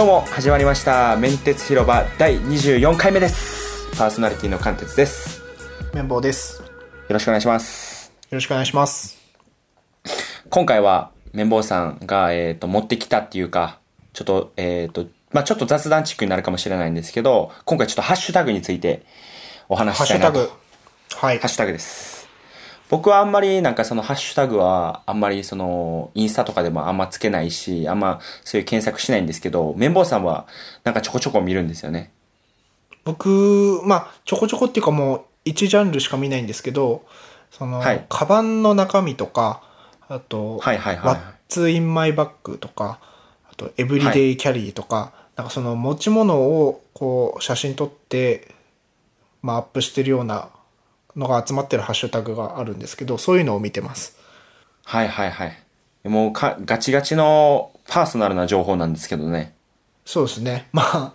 今日も始まりましたメンテツ広場第24回目ですパーソナリティの関鉄ですよ綿棒です。よろしくお願いしますろしくお願いします。今回は綿棒さんが、えー、と持ってきたっていうかちょっとえっ、とまあちょっと雑談チックになるかもしれないんですけど今回ちょっとハッシュタグについてお話しハッシュタしたいなとグ。はいハッ。シュタグです。僕はあんまりなんかそのハッシュタグはあんまりそのインスタとかでもあんまつけないし、あんまそういう検索しないんですけど、綿棒さんはなんかちょこちょこ見るんですよね。僕、まあ、ちょこちょこっていうかもう、一ジャンルしか見ないんですけど、その、はい。カバンの中身とか、あと、はいはいはいはい。What's in my bag とか、あと、Everyday Carry とか、なんかその持ち物をこう、写真撮って、まあ、アップしてるようなのが集まってるハッシュタグがあるんですけど、そういうのを見てます。はいはいはい。もうかガチガチのパーソナルな情報なんですけどね。そうですね。まあ、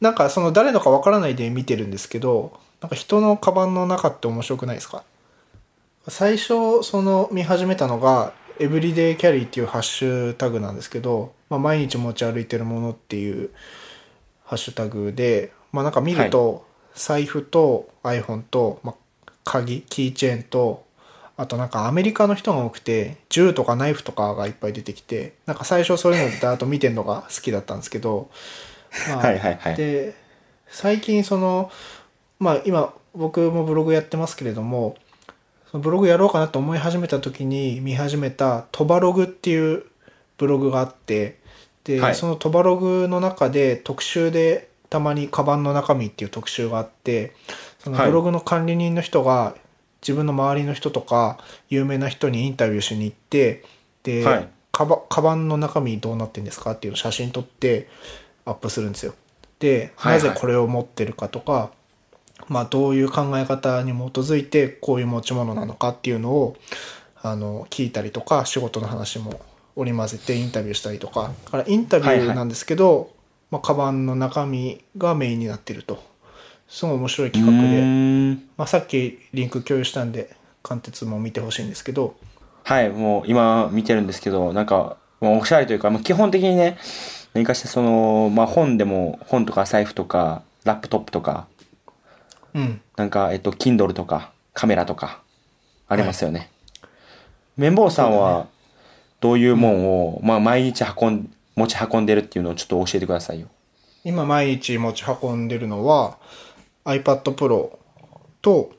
なんかその誰のかわからないで見てるんですけど、なんか人のカバンの中って面白くないですか？最初、その見始めたのが、エブリデイキャリーっていうハッシュタグなんですけど、まあ、毎日持ち歩いてるものっていうハッシュタグで、まあなんか見ると、財布と iPhone と、まあ、鍵、キーチェーンと、あとなんかアメリカの人が多くて、銃とかナイフとかがいっぱい出てきて、なんか最初そういうのだと見てるのが好きだったんですけど、まあはいはいはい。で、最近その、まあ今僕もブログやってますけれども、そのブログやろうかなと思い始めた時に見始めたトバログっていうブログがあって、で、はい。そのトバログの中で特集でたまにカバンの中身っていう特集があって、そのはい。ブログの管理人の人が自分の周りの人とか有名な人にインタビューしに行って、で、はい。カバカバンの中身どうなってんですか？っていうのを写真撮ってアップするんですよ。で、はいはい。なぜこれを持ってるかとか、まあどういう考え方に基づいてこういう持ち物なのかっていうのをあの聞いたりとか仕事の話も織り交ぜてインタビューしたりとか。だからインタビューなんですけど、まあ、カバンの中身がメインになってるとすごい面白い企画うで、まあ、さっきリンク共有したんで貫徹も見てほしいんですけど。はい、もう今見てるんですけど、なんか、おしゃれというか、まあ、基本的にね、何かしてその、まあ、本でも、本とか財布とか、ラップトップとか、うん。なんか、えっと、Kindle とか、カメラとか、ありますよね。綿棒さんは、どういうもんを、まあ、毎日運ん、持ち運んでるっていうのをちょっと教えてくださいよ。今毎日持ち運んでるのは iPad Pro と、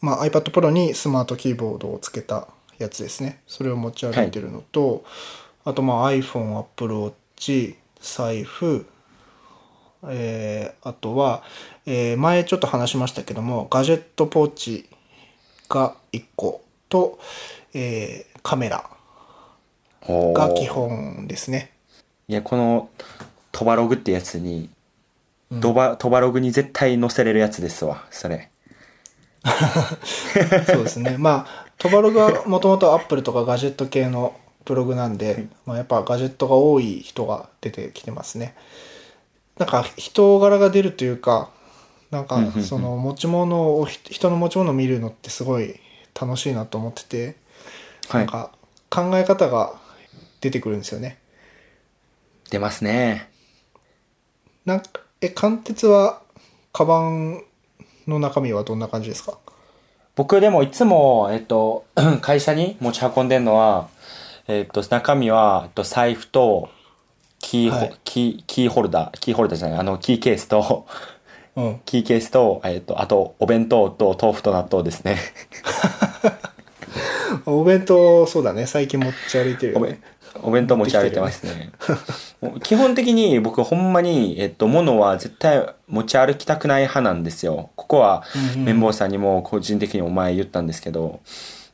まあ、iPad Pro にスマートキーボードをつけたやつですね。それを持ち歩いてるのと、あとまあ iPhone、Apple Watch 財布えーあとは、えー前ちょっと話しましたけどもガジェットポーチが1個と、えーカメラが基本ですね。いや、この、トバログってやつに、ドバ、トバログに絶対載せれるやつですわ、それ。そうですね。まあ、トバログはもともとアップルとかガジェット系のブログなんで、まあ、やっぱガジェットが多い人が出てきてますね。なんか人柄が出るというか、なんかその持ち物を、ひ人の持ち物を見るのってすごい楽しいなと思ってて、はないん。か考え方が出てくるんですよね。出ますね。なんか、え、貫徹は、カバンの中身はどんな感じですか？僕でもいつも、えっと、会社に持ち運んでるのは、えっと、中身は、えっと、財布と、キーホ、はいキー、キーホルダー、キーホルダーじゃない、あの、キーケースと、うん。キーケースと、えっと、あと、お弁当と豆腐と納豆ですね。お弁当、そうだね。最近持ち歩いてるよね。お弁当持ち歩いてますね。基本的に僕ほんまに、えっと、物は絶対持ち歩きたくない派なんですよ。ここは綿棒さんにも個人的にお前言ったんですけど、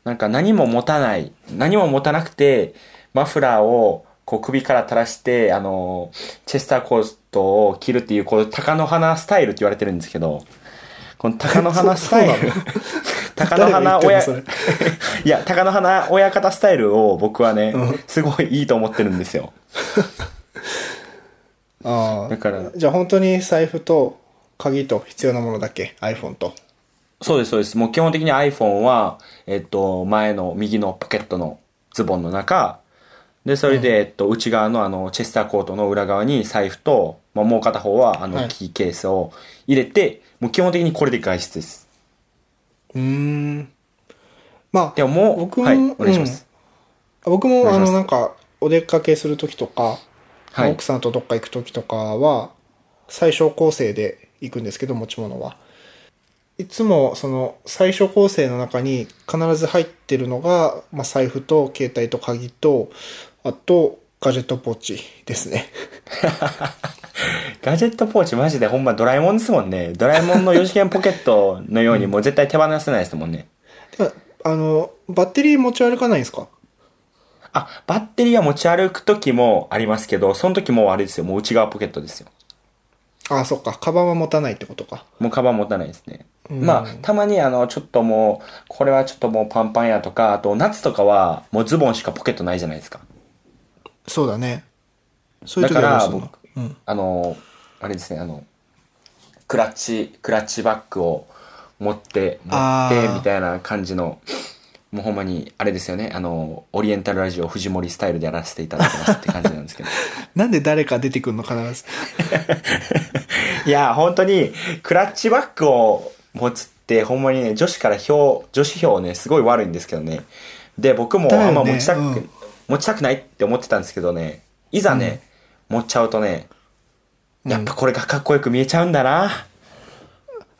なんか何も持たない、何も持たなくて、マフラーをこう首から垂らして、あの、チェスターコートを着るっていう、こう、鷹の花スタイルって言われてるんですけど、この鷹の花スタイル 鷹の花親、いや、鷹の花親方スタイルを僕はね、うんすごいいいと思ってるんですよ。ああ。だからじゃあ本当に財布と鍵と必要なものだけ iPhone と。そうです、そうです。もう基本的に iPhone は、えっと、前の右のポケットのズボンの中、で、それで、えっと、内側のあの、チェスターコートの裏側に財布と、まあ、もう片方は、あの、はいキーケースを入れて、もう基本的にこれで外出です。うーん。まあ、でももう、僕も、はい、お願いします。僕も、あの、なんか、お出かけするときとか、はい奥さんとどっか行くときとかは、最小構成で行くんですけど、持ち物は。いつも、その、最小構成の中に必ず入ってるのが、まあ、財布と携帯と鍵と、あと、ガジェットポーチですね。ガジェットポーチマジでほんまドラえもんですもんね。ドラえもんの4次元ポケットのようにもう絶対手放せないですもんね。でもあの、バッテリー持ち歩かないんですか？あ、バッテリーは持ち歩く時もありますけど、その時もうあれですよ。もう内側ポケットですよ。ああ、そっか。カバンは持たないってことか。もうカバン持たないですね。うんまあ、たまにあの、ちょっともう、これはちょっともうパンパンやとか、あと夏とかはもうズボンしかポケットないじゃないですか。そうだね。そういうだから僕、うん。あの、あれですね、あの、クラッチ、クラッチバッグを持って、持って、みたいな感じの、もうほんまに、あれですよね、あの、オリエンタルラジオ藤森スタイルでやらせていただきますって感じなんですけど。なんで誰か出てくるの必ず。いや、本当に、クラッチバッグを持つって、ほんまにね、女子から票、女子票ね、すごい悪いんですけどね。で、僕もあんま持ちたく、うん持ちたくないって思ってたんですけどね、いざね、持っちゃうとね、やっぱこれがかっこよく見えちゃうんだな。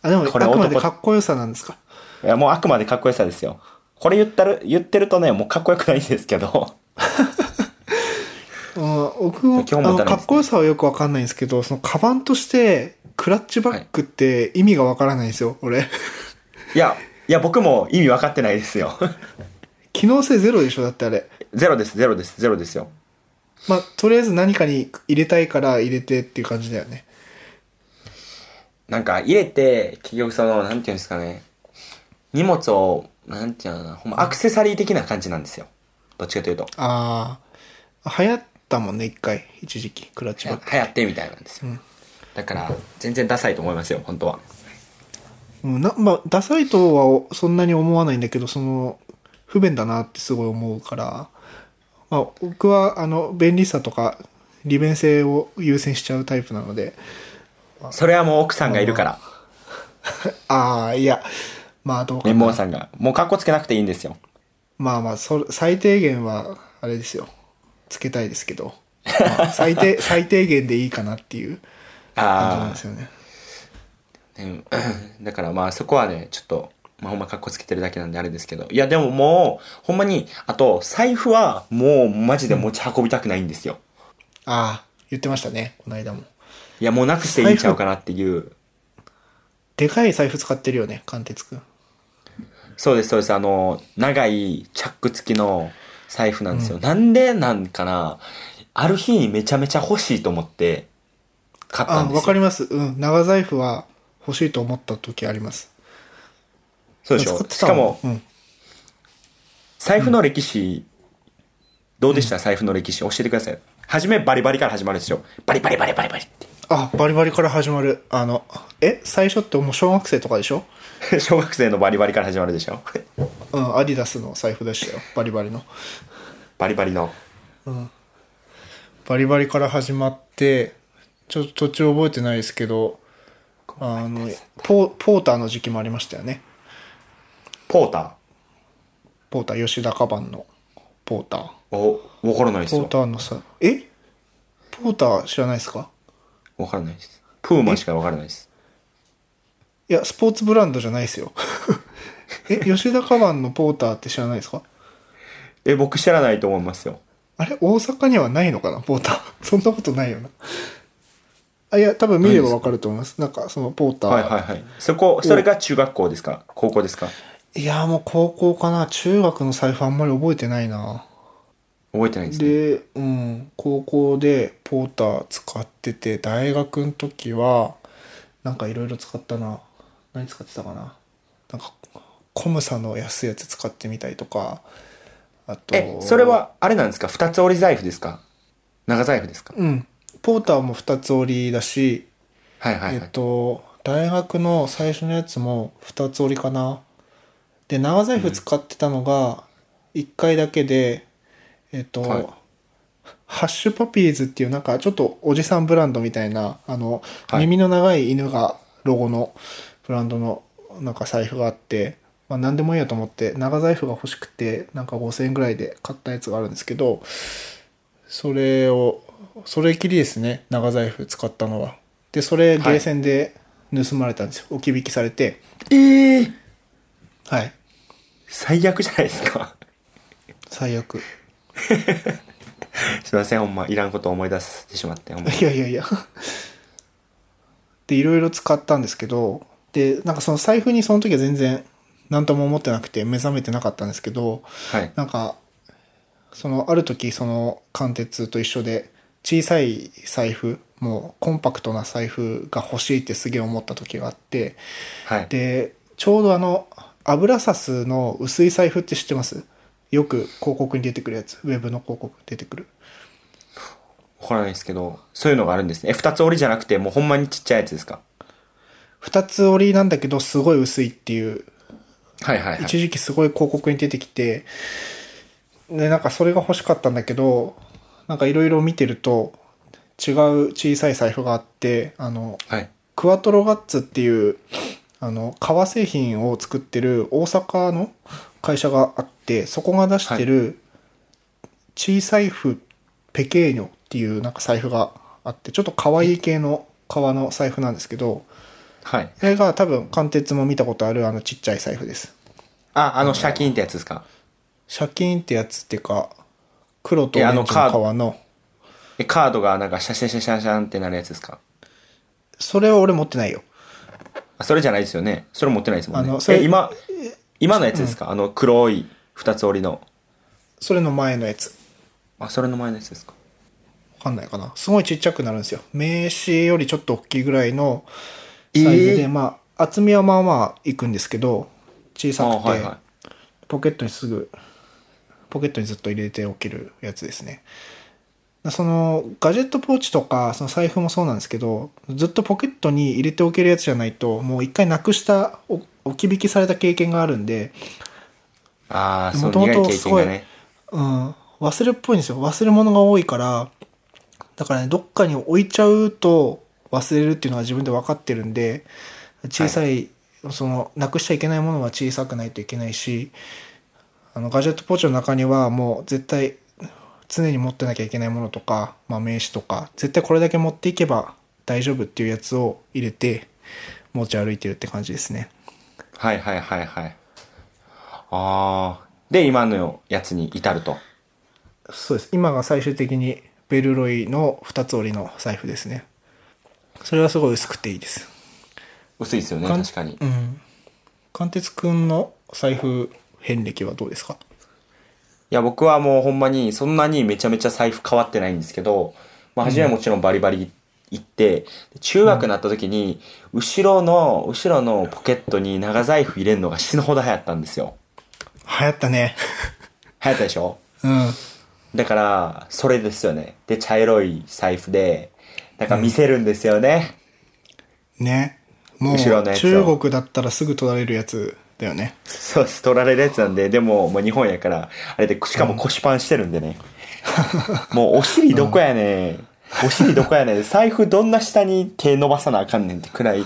あ、でも、あこれくまで男かっこよさなんですか？いや、もうあくまでかっこよさですよ。これ言ったる、言ってるとね、もうかっこよくないんですけど。うん、僕も、かっこよさはよくわかんないんですけど、その、カバンとして、クラッチバッグって意味がわからないんですよ、俺。いや、いや、僕も意味分かってないですよ。機能性ゼロでしょ、だってあれ。ゼロです、ゼロです、ゼロですよ。まあ、とりあえず何かに入れたいから入れてっていう感じだよね。なんか入れて、結局その、なんていうんですかね。荷物を、なんていうのかな、ほんまアクセサリー的な感じなんですよ。どっちかというと。ああ、流行ったもんね、一回。一時期、クラッチバッグ。流行ってみたいなんですよ。だから、全然ダサいと思いますよ、本当は。うん、な、まあ、ダサいとはそんなに思わないんだけど、その、不便だなってすごい思うから、まあ、僕は、あの、便利さとか、利便性を優先しちゃうタイプなので、それはもう奥さんがいるから。ああ、いや、まあ、どうか綿棒な。さんが。もう格好つけなくていいんですよ。まあまあ、それ、最低限は、あれですよ。つけたいですけど、まあ、最低、最低限でいいかなっていう感じなんあですよね。あ、うん。だからまあそこはね、ちょっと、まあほんま格好つけてるだけなんであれですけど。いやでももう、ほんまに、あと、財布はもうマジで持ち運びたくないんですよ。ああ、言ってましたね、この間も。いやもうなくしていいんちゃうかなっていう。でかい財布使ってるよね、貫徹くん。そうです、そうです。あの、長いチャック付きの財布なんですよ。なんでなんかな、ある日にめちゃめちゃ欲しいと思って、買ったあ、んですよ。わかります。うん。長財布は欲しいと思った時あります。そうでしょしたかも、うん。財布の歴史、どうでした？財布の歴史教えてください。はじめバリバリから始まるんですよ。バリバリバリバリバリっあ、バリバリから始まる。あの、え最初ってもう小学生とかでしょ？て。小学生のバリバリから始まるでしょうん、アディダスの財布でしたよ。バリバリの。バリバリの。バリバリから始まって、ちょっと途中覚えてないですけど、あの、ポーポーターの時期もありましたよね。ポータポーター、吉田カバンのポーター。ー。お、わからないですポーよ。ターのさ、え？ポーター知らないですか？わからないです。プーマしかわからないです。いや、スポーツブランドじゃないですよ。え、吉田カバンのポーターって知らないですか？え、僕知らないと思いますよ。あれ？大阪にはないのかな？ポーター。そんなことないよな。あ、いや、多分見ればわかると思います。なんか、そのポーター。はいはいはい。そこ、それが中学校ですか？高校ですか？いや、もう高校かな。中学の財布あんまり覚えてないな。覚えてないですね。で、うん、高校でポーター使ってて、大学の時は、なんかいろいろ使ったな。何使ってたかな。なんか、コムサの安いやつ使ってみたりとか、あと、え、それは、あれなんですか？二つ折り財布ですか？長財布ですか？うん。ポーターも二つ折りだし、はいはいはい。えっと、大学の最初のやつも二つ折りかな。で、長財布使ってたのが一回だけで、えっと、はいハッシュパピーズっていうなんかちょっとおじさんブランドみたいな、あの、はい耳の長い犬がロゴのブランドのなんか財布があって、まあ何でもいいやと思って長財布が欲しくてなんか5000円ぐらいで買ったやつがあるんですけど、それを、それきりですね、長財布使ったのは。で、それゲーセンで盗まれたんですよ。置き引きされて。ええはい。最悪じゃないですか。最悪。すいません、ほんま、いらんことを思い出してしまって、ほんま。いやいやいや。で、いろいろ使ったんですけど、で、なんかその財布にその時は全然何とも思ってなくて目覚めてなかったんですけど、はい。なんか、そのある時その貫徹と一緒で小さい財布、もうコンパクトな財布が欲しいってすげえ思った時があって、はい。で、ちょうどあの、油サスの薄い財布って知ってます？よく広告に出てくるやつ。ウェブの広告に出てくる。わからないですけど、そういうのがあるんですね。え、二つ折りじゃなくて、もうほんまにちっちゃいやつですか？二つ折りなんだけどすごい薄いっていうはいはいはい。一時期すごい広告に出てきて、で、なんかそれが欲しかったんだけど、なんかいろいろ見てると、違う小さい財布があって、あの、はい。クワトロガッツっていう、あの、革製品を作ってる大阪の会社があって、そこが出してる小さいフペケーニョっていうなんか財布があって、ちょっと可愛い系の革の財布なんですけど、はい。それが多分貫徹も見たことあるあのちっちゃい財布です。あ、あの、シャキーンってやつですか？シャキーンってやつっていうか、黒とオレンジの革の、え、カードがなんかシャシャシャシャシャンってなるやつですかそれは俺持ってないよ。あ、それじゃないですよね。それ持ってないですもんねあの。それえ、今、今のやつですか、あの、黒い二つ折りの。それの前のやつ。あ、それの前のやつですか？わかんないかな。すごいちっちゃくなるんですよ。名刺よりちょっと大きいぐらいのサイズで、えーまあ、厚みはまあまあいくんですけど、小あさくて、はいはポケットにすぐ、ポケットにずっと入れておけるやつですね。その、ガジェットポーチとか、その財布もそうなんですけど、ずっとポケットに入れておけるやつじゃないと、もう一回なくした、お置き引きされた経験があるんで、い。ああ、その元々苦い経験がね。うん、忘れっぽいんですよ。忘れ物が多いから、だからね、どっかに置いちゃうと忘れるっていうのは自分で分かってるんで、小さい、その、なくしちゃいけないものは小さくないといけないし、あの、ガジェットポーチの中にはもう絶対、常に持ってなきゃいけないものとか、まあ名刺とか、絶対これだけ持っていけば大丈夫っていうやつを入れて持ち歩いてるって感じですね。はいはいはいはい。ああ。で、今のやつに至ると。そうです。今が最終的にベルロイの二つ折りの財布ですね。それはすごい薄くていいです。薄いですよね、確かに。うん。貫徹くんの財布遍歴はどうですか？いや、僕はもうほんまに、そんなにめちゃめちゃ財布変わってないんですけど、まあ、初めはもちろんバリバリ行って、中学になった時に、後ろの、後ろのポケットに長財布入れるのが死ぬほど流行ったんですよ。流行ったね。流行ったでしょ？うん。だから、それですよね。で、茶色い財布で、なんか見せるんですよね。ね。もう後ろのやつを中国だったらすぐ取られるやつだよね。そうです、取られるやつなんで、でも、もう日本やから、あれで、しかも腰パンしてるんでね。もうお尻どこやねん。お尻どこやねん。財布どんな下に手伸ばさなあかんねんってくらい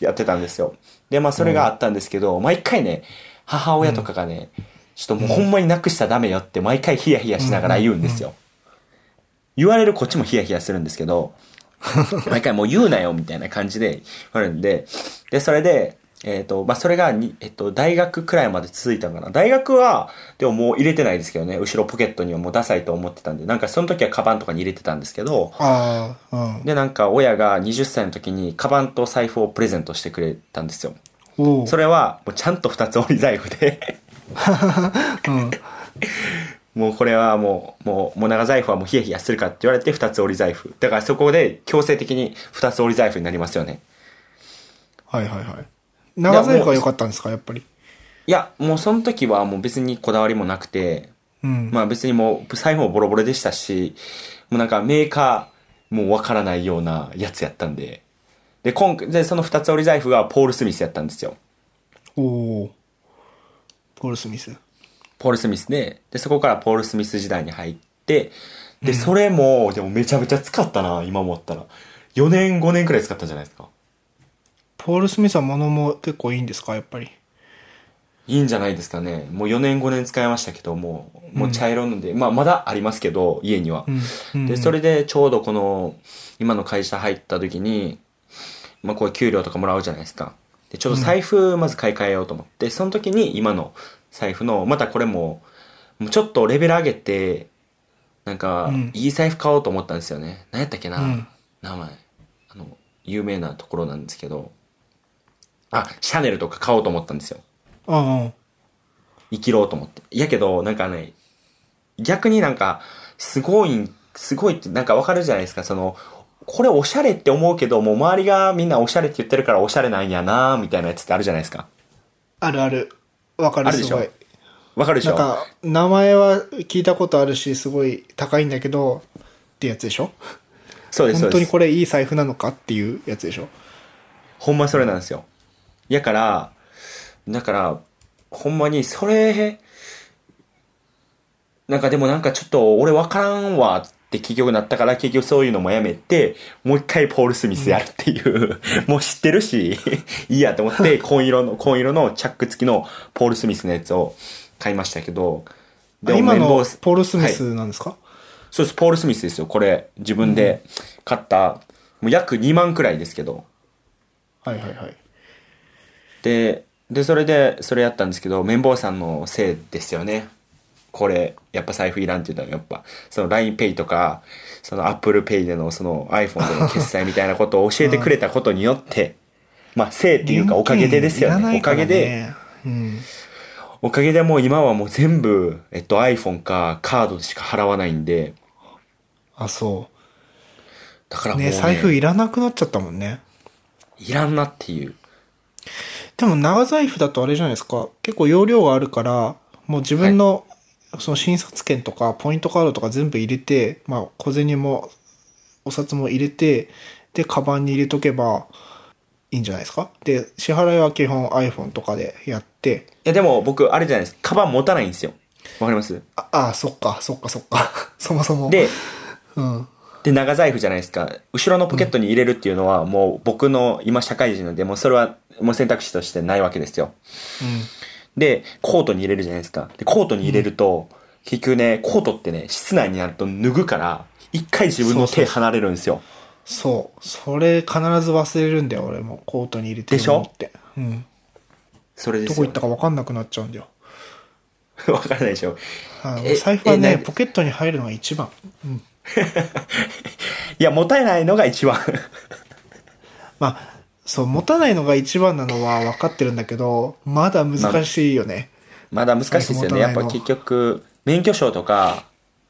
やってたんですよ。で、まあそれがあったんですけど、毎回ね、母親とかがね、ちょっともうほんまになくしたらダメよって毎回ヒヤヒヤしながら言うんですよ。言われるこっちもヒヤヒヤするんですけど、毎回もう言うなよみたいな感じで言われるんで、で、それで、えっ、と、まあ、それがに、えっと、大学くらいまで続いたのかな。大学は、でももう入れてないですけどね、後ろポケットにはもうダサいと思ってたんで、なんかその時はカバンとかに入れてたんですけど、ああ、うん。で、なんか親が20歳の時にカバンと財布をプレゼントしてくれたんですよ。それは、もうちゃんと二つ折り財布で、うん。もうこれはもう、もう、もう長財布はもうヒヤヒヤするかって言われて二つ折り財布。だからそこで強制的に二つ折り財布になりますよね。はいはいはい。長財布が良かったんですか、やっぱり。いや、もうその時はもう別にこだわりもなくて、うん。まあ別にもう財布もボロボロでしたし、もうなんかメーカーもうわからないようなやつやったんで。で、今回、で、その二つ折り財布がポール・スミスやったんですよ。おお。ポール・スミス。ポール・スミスで、で、そこからポール・スミス時代に入っって、で、それも、でもめちゃめちゃ使ったな、今思ったら。4年、5年くらい使ったんじゃないですか。ポール・スミスは物も結構いいんですか？やっぱり。いいんじゃないですかね。もう4年5年使いましたけど、もう、もう茶色ので、まあまだありますけど、家には。うん。うんで、それでちょうどこの、今の会社入った時に、まあこう給料とかもらうじゃないですか。で、ちょうど財布まず買い替えようと思って、その時に今の財布の、またこれも、もうちょっとレベル上げて、なんかうん、いい財布買おうと思ったんですよね。何やったっけな、うん名前。あの、有名なところなんですけど、あ、シャネルとか買おうと思ったんですよ。うんうん。生きろうと思って。いやけど、なんかね、逆になんか、すごい、すごいってなんかわかるじゃないですか、その、これおしゃれって思うけど、もう周りがみんなおしゃれって言ってるからおしゃれなんやなみたいなやつってあるじゃないですか。あるある。わかる、あるですしょ。わかるでしょ？なんか、名前は聞いたことあるし、すごい高いんだけど、ってやつでしょ？そうです、そうです。本当にこれいい財布なのかっていうやつでしょ？ほんまそれなんですよ。やから、だから、ほんまにそれ、なんかでもなんかちょっと俺わからんわって結局なったから結局そういうのもやめて、もう一回ポール・スミスやるっていう、もう知ってるし、いいやと思って紺色の、紺色のチャック付きのポール・スミスのやつを買いましたけど、あ今のポール・スミはいスなんですか、そうです、ポール・スミスですよ。これ、自分で買った、もう約2万くらいですけど、はい、はいはいで、で、それで、それやったんですけど、綿棒さんのせいですよね。これ、やっぱ財布いらんっていうのは、やっぱ、その LINEPay とか、その ApplePay でのその iPhone での決済みたいなことを教えてくれたことによって、まあ、せいっていうかおかげでですよね。お現金いらないかげで、ね。うん。おかげでもう今はもう全部、えっと iPhone かカードでしか払わないんで、あ、そだからもう、ね、う。ね、財布いらなくなっちゃったもんね。いらんなっていう。でも長財布だとあれじゃないですか。結構容量があるから、もう自分の、その診察券とかポイントカードとか全部入れて、まあ小銭もお札も入れて、で、カバンに入れとけばいいんじゃないですか。で、支払いは基本 iPhone とかでやって、いやでも僕、あれじゃないですか。カバン持たないんですよ。わかります？あ、あ、そっか、そっか、そっか。そもそも。で、うん。で、長財布じゃないですか。後ろのポケットに入れるっていうのは、もう僕の今社会人なんで、もうそれはもう選択肢としてないわけですよ。で、コートに入れるじゃないですか。で、コートに入れると、結局ね、コートってね、室内になると脱ぐから、一回自分の手離れるんですよ。そう。それ必ず忘れるんだよ、俺も。コートに入れてるって。うん。それですよ、どこ行ったか分かんなくなっちゃうんだよ。わからないでしょ。財布はね、ポケットに入るのが一番。うん。いや、持たないのが一番。まあ、そう、持たないのが一番なのは分かってるんだけど、まだ難しいよね。まだ難しいですよね。やっぱ結局、免許証とか、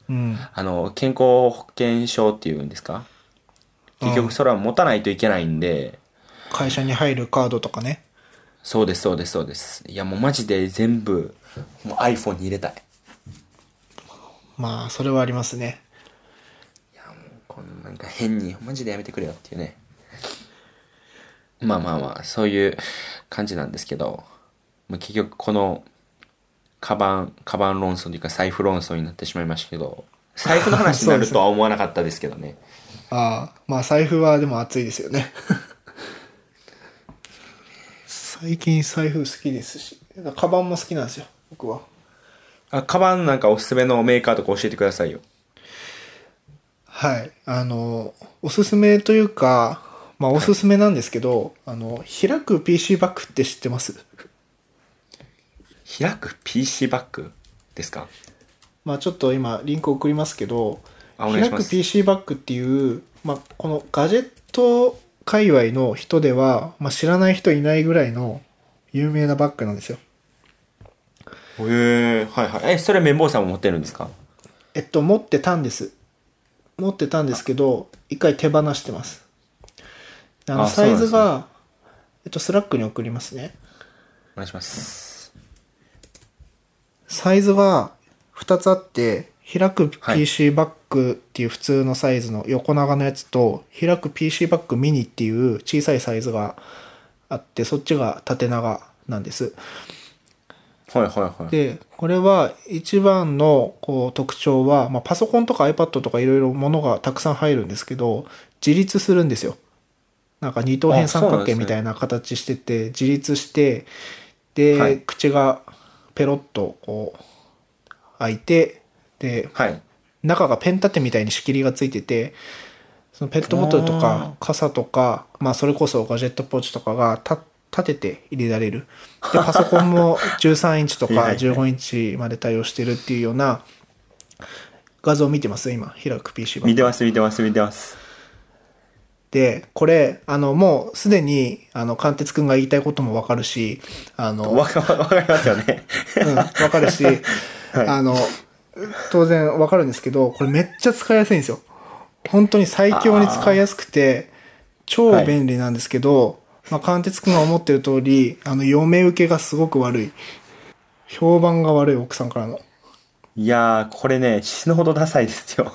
うん。あの、健康保険証っていうんですか？結局それは持たないといけないんで、会社に入るカードとかね。そうです、そうです、そうです。いや、もうマジで全部、もう iPhone に入れたい。まあ、それはありますね。こんなんか変に、マジでやめてくれよっていうね。まあまあまあ、そういう感じなんですけど、まあ、結局この、カバン、カバン論争というか財布論争になってしまいましたけど、財布の話になるとは思わなかったですけどね。ああ、まあ財布はでも熱いですよね。最近財布好きですし、カバンも好きなんですよ、僕は。あ、カバンなんかおすすめのメーカーとか教えてくださいよ。はい。あの、おすすめというか、まあおすすめなんですけど、あの、開く PC バッグって知ってます？開く PC バッグですか？まあちょっと今リンク送りますけど、開く PC バッグっていう、まあこのガジェット界隈の人では、まあ知らない人いないぐらいの有名なバッグなんですよ。へえ、はいはい。え、それ綿棒さんも持ってるんですか？えっと、持ってたんです。持ってたんですけど、一回手放してます。あの、あサイズが、えっと、 Slack に送りますね。お願いします。サイズは2つあって、開くはい PC バッグっていう普通のサイズの横長のやつと、開く PC バッグミニっていう小さいサイズがあって、そっちが縦長なんです。はいはいはい。で、これは一番のこう特徴は、まあ、パソコンとか iPad とかいろいろものがたくさん入るんですけど、自立するんですよ。なんか二等辺三角形みたいな形してて、自立して、で、はい口がペロッとこう開いて、で、はい。中がペン立てみたいに仕切りがついてて、そのペットボトルとか傘とか、まあそれこそガジェットポーチとかがた立てて入れられる。で、パソコンも 13インチとかはいはい15インチまで対応してるっていうような画像を見てます今、開く PC 版見。てます見てます見てます。で、これ、あの、もうすでに、あの、関鉄くんが言いたいこともわかるし、あの、わかわかりますよね。うん、わかるし、あの、当然わかるんですけど、これめっちゃ使いやすいんですよ。本当に最強に使いやすくて、超便利なんですけど、まあ、関鉄くんが思ってる通り、あの、嫁受けがすごく悪い。評判が悪い奥さんからの。いやー、これね、死ぬほどダサいですよ。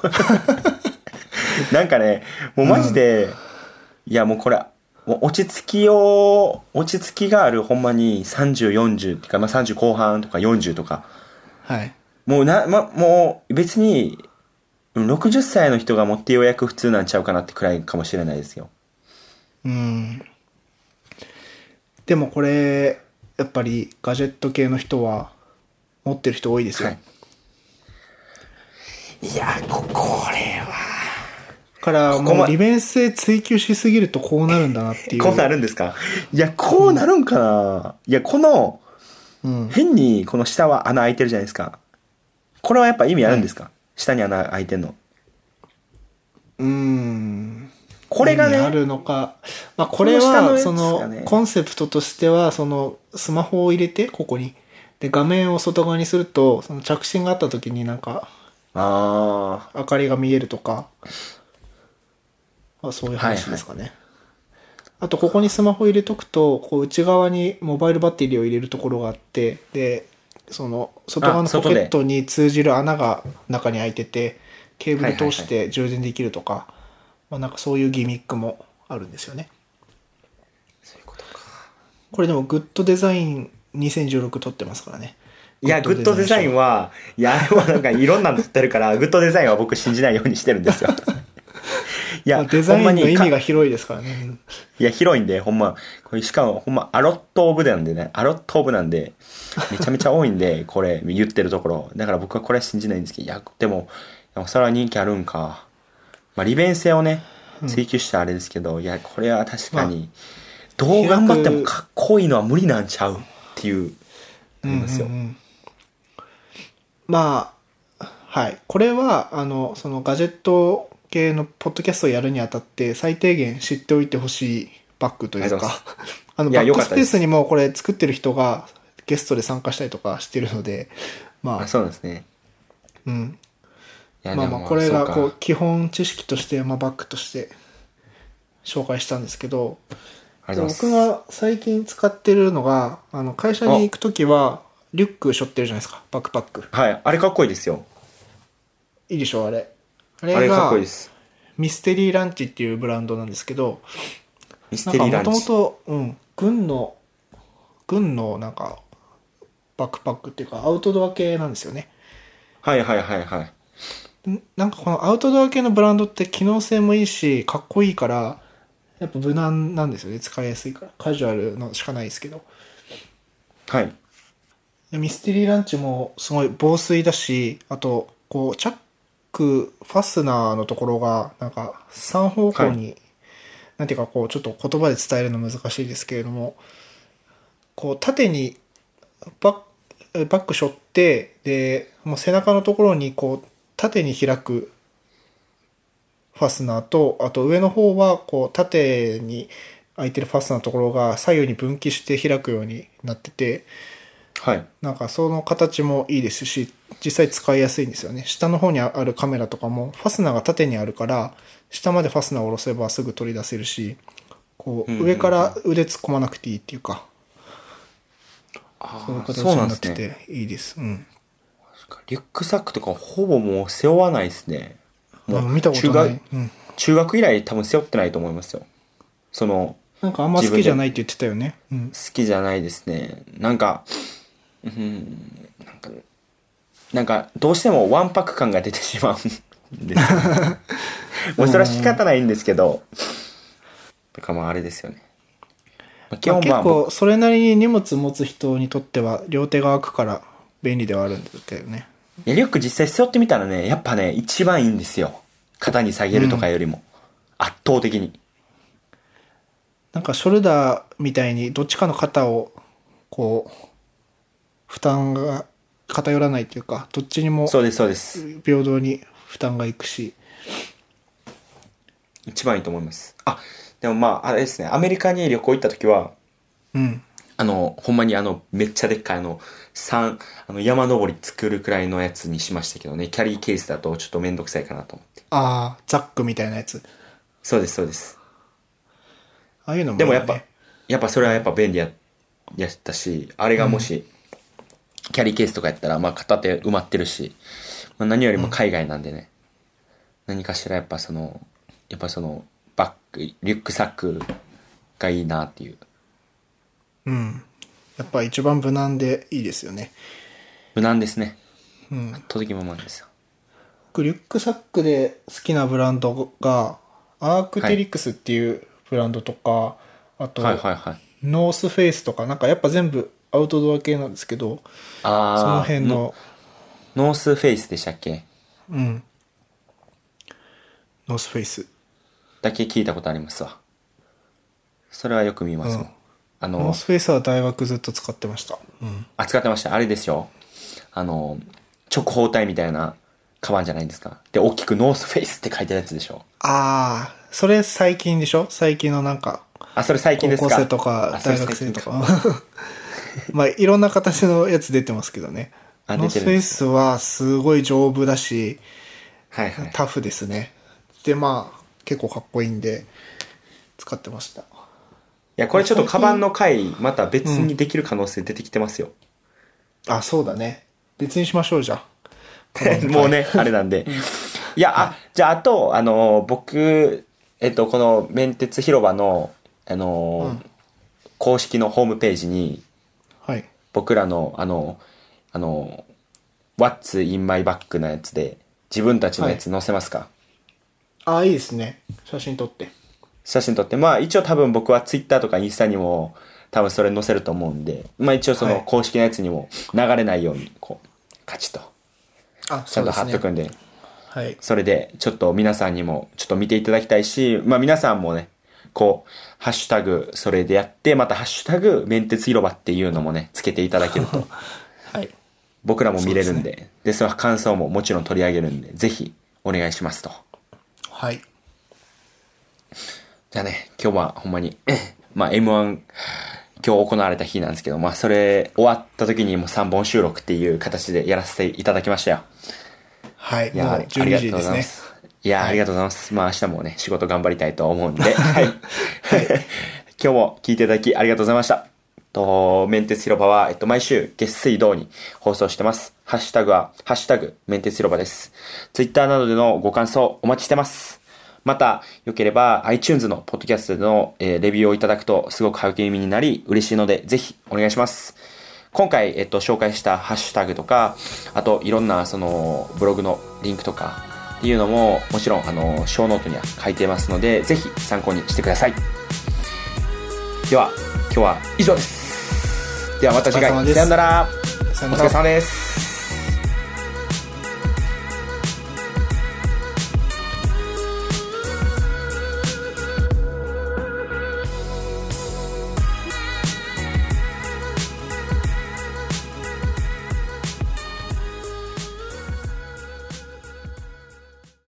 なんかね、もうマジで、いやもうこれ、もう落ち着きを、落ち着きがあるほんまに30、40っていうか、まあ30後半とか40とか、はい。もうな、ま、もう別に、うん60歳の人が持ってようやく普通なんちゃうかなってくらいかもしれないですよ。うん。でもこれ、やっぱりガジェット系の人は持ってる人多いですよ。はい。いやー、こ、これは、から、もう利便性追求しすぎるとこうなるんだなっていう。こうなるんですか？いや、こうなるんかな、いや、この、うん。変にこの下は穴開いてるじゃないですか。これはやっぱ意味あるんですか、下に穴開いてんの。うーん。これが意味あね、るのか。まあ、これは、その、コンセプトとしては、その、スマホを入れて、ここに。で、画面を外側にすると、その着信があった時になんか、あ明かりが見えるとか、まあ、そういう話ですかね。あと、ここにスマホ入れとくと、こう、内側にモバイルバッテリーを入れるところがあって、で、その、外側のポケットに通じる穴が中に開いてて、ケーブル通して充電できるとか、まあ、なんかそういうギミックもあるんですよね。そういうことか。これでも、グッドデザイン2016撮ってますからね。いや、グッドデザインは、いや、あれはなんかいろんなの撮ってるから、グッドデザインは僕信じないようにしてるんですよ。いや、まあデザインの意味ほんまにかが広いですからね。いや、広いんで、ほんま、これしかも、ほんま、アロットオブなんでね、アロットオブなんで、めちゃめちゃ多いんで、これ、言ってるところ。だから僕はこれは信じないんですけど、いや、でも、でもそれは人気あるんか。まあ、利便性をね、追求したあれですけど、いや、これは確かに、どう頑張ってもかっこいいのは無理なんちゃうっていう、ありますよ。うんうんうんまあ、はい。これは、あの、そのガジェット系のポッドキャストをやるにあたって、最低限知っておいてほしいバッグというか、あ の、バックスペースにもこれ作ってる人がゲストで参加したりとかしてるので、まあ、あ、そうですね。うん。まあまあ、これがこう、基本知識として、まあ、バッグとして紹介したんですけど、僕。が最近使ってるのが、あの、会社に行くときは、リュック背負ってるじゃないですか、バックパック。はい、あれかっこいいですよ。いいでしょ、あれ。あれが。ミステリーランチっていうブランドなんですけど、ミステリーランチ。もともと、うん、軍の、軍のなんか、バックパックっていうか、アウトドア系なんですよね。はいはいはいはい。んなんかこのアウトドア系のブランドって機能性もいいし、かっこいいから、やっぱ無難なんですよね。使いやすいから。カジュアルのしかないですけど。はい。でミステリーランチもすごい防水だし、あと、こう、チャック、ファスナーのところが、なんか、3方向に、なんていうか、こう、ちょっと言葉で伝えるの難しいですけれども、こう、縦にバック、バック背負って、で、もう背中のところに、こう、縦に開くファスナーと、あと上の方は、こう、縦に開いてるファスナーのところが左右に分岐して開くようになってて、はい。なんかその形もいいですし、実際使いやすいんですよね。下の方にあるカメラとかも、ファスナーが縦にあるから、下までファスナーを下ろせばすぐ取り出せるし、こう、上から腕突っ込まなくていいっていうか、あそういう形になって。ていいです。うん。リュックサックとかほぼもう背負わないですね。もうあ見たことな中い。うん。学、中学以来多分背負ってないと思いますよ。その、なんかあんま好きじゃないって言ってたよね。うん。好きじゃないですね。なんか、うんなんかなんかどうしてもわんぱく感が出てしまうんですよね もうそれは仕方ないんですけどだからまああれですよね、まあ結本まあ僕構それなりに荷物持つ人にとっては両手が空くから便利ではあるんだけどね。いやリュック実際背負ってみたらねやっぱね一番いいんですよ。肩に下げるとかよりも、圧倒的に。なんかショルダーみたいにどっちかの肩をこう負担が偏らないっていうかどっちにもそうですそうです。平等に負担がいくし。一番いいと思います。あでもまああれですね。アメリカに旅行行った時はうんあの、ほんまにあの、めっちゃでっかいあの、山、あの、山登り作るくらいのやつにしましたけどね、キャリーケースだとちょっとめんどくさいかなと思って。ああザックみたいなやつそうです、そうです。ああいうのもいいでもやっぱやっぱそれはやっぱ便利や、やったし、あれがもし、キャリーケースとかやったら、まあ片手埋まってるし、まあ何よりも海外なんでね、何かしらやっぱその、やっぱその、バッグ、リュックサックがいいなっていう。うんやっぱ一番無難でいいですよね無難ですね。うん圧倒的無難ですよ。僕リュックサックで好きなブランドがアークテリクスっていうブランドとか、あと、はいはいはい。ノースフェイスとかなんかやっぱ全部アウトドア系なんですけどああ。その辺のノースフェイスでしたっけ？うんノースフェイスだけ聞いたことありますわ。それはよく見ますもん。うんあの、ノースフェイスは大学ずっと使ってましたうん使ってました。あれですよ。あの、直方体みたいなカバンじゃないんですか。で、大きくノースフェイスって書いてるやつでしょ。ああそれ最近でしょ？最近のなんかあ、それ最近ですか？高校生とか大学生と最か まあいろんな形のやつ出てますけどねあノースフェイスはすごい丈夫だしはいはい。タフですねでまあ結構かっこいいんで使ってましたいや、これちょっとカバンの回、また別にできる可能性出てきてますよ。あそうだね。別にしましょうじゃあ もうね、あれなんで。いや、あ、じゃあ、あと、あの、僕、えっと、この、面鉄広場の、あの、公式のホームページに、はい。僕らの、あの、あの、What's in my bag のやつで、自分たちのやつ載せますか、ああいいですね。写真撮って写真撮って。まあ、一応多分僕は Twitter とかインスタにも、多分それ載せると思うんで、まあ一応そはい。の公式のやつにも流れないように、こう、カチッと、あちゃんと貼っとくんで、はい。それで、ちょっと皆さんにも、ちょっと見ていただきたいし、まあ皆さんもね、こう、ハッシュタグ、それでやって、またハッシュタグ、面鉄広場っていうのもね、つけていただけると、はい。僕らも見れるんそうで、で、その感想ももちろん取り上げるんで、ぜひ、お願いしますと。はいじゃあね、今日はほんまに、まあ M1、今日行われた日なんですけど、まあそれ終わった時にもう3本収録っていう形でやらせていただきましたよ。はいいや、もうあり12がとうご時ですねざいます。いや、ありがとうございます。まあ明日もね、仕事頑張りたいと思うんで、はい。今日も聞いていただきありがとうございました。と、メンテツ広場は、えっと、毎週月水道に放送してます。ハッシュタグは、ハッシュタグ、メンテツ広場です。ツイッターなどでのご感想お待ちしてます。また、よければ iTunes のポッドキャストでの、えーレビューをいただくとすごく励みになり嬉しいので、ぜひお願いします。今回、えっと、紹介したハッシュタグとか、あと、いろんな、その、ブログのリンクとか、っていうのも、もちろん、あの、ショーノートには書いてますので、ぜひ参考にしてください。では、今日は以上です。ではまた次回、さよなら。お疲れ様です。